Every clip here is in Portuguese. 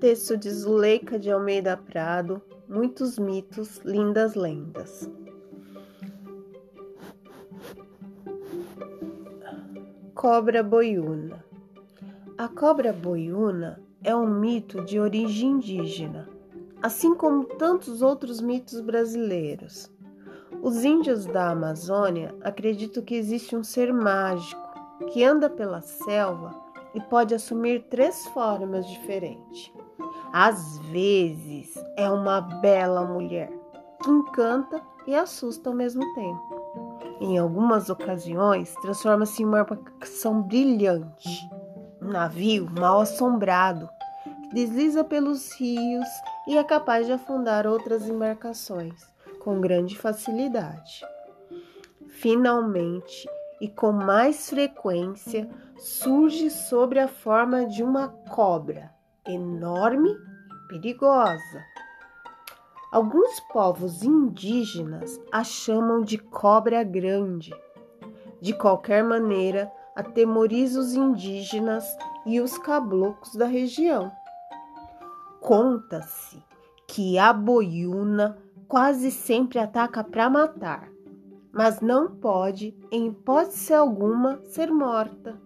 Texto de Zuleika de Almeida Prado, muitos mitos, lindas lendas. Cobra boiuna. A cobra boiuna é um mito de origem indígena, assim como tantos outros mitos brasileiros. Os índios da Amazônia acreditam que existe um ser mágico que anda pela selva e pode assumir três formas diferentes. Às vezes é uma bela mulher que encanta e assusta ao mesmo tempo. Em algumas ocasiões, transforma-se em uma embarcação brilhante, um navio mal assombrado que desliza pelos rios e é capaz de afundar outras embarcações com grande facilidade. Finalmente, e com mais frequência, surge sobre a forma de uma cobra enorme e perigosa. Alguns povos indígenas a chamam de cobra grande. De qualquer maneira, atemoriza os indígenas e os caboclos da região. Conta-se que a boiuna quase sempre ataca para matar, mas não pode, em hipótese alguma, ser morta.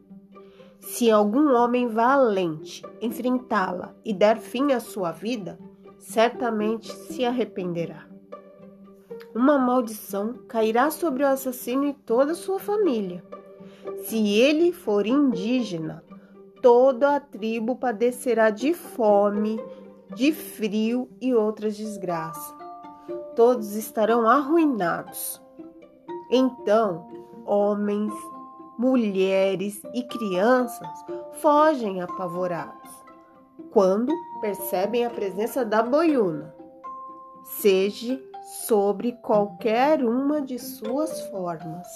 Se algum homem valente enfrentá-la e der fim à sua vida, certamente se arrependerá. Uma maldição cairá sobre o assassino e toda a sua família. Se ele for indígena, toda a tribo padecerá de fome, de frio e outras desgraças. Todos estarão arruinados. Então, homens, mulheres e crianças fogem apavorados quando percebem a presença da boiuna, seja sobre qualquer uma de suas formas.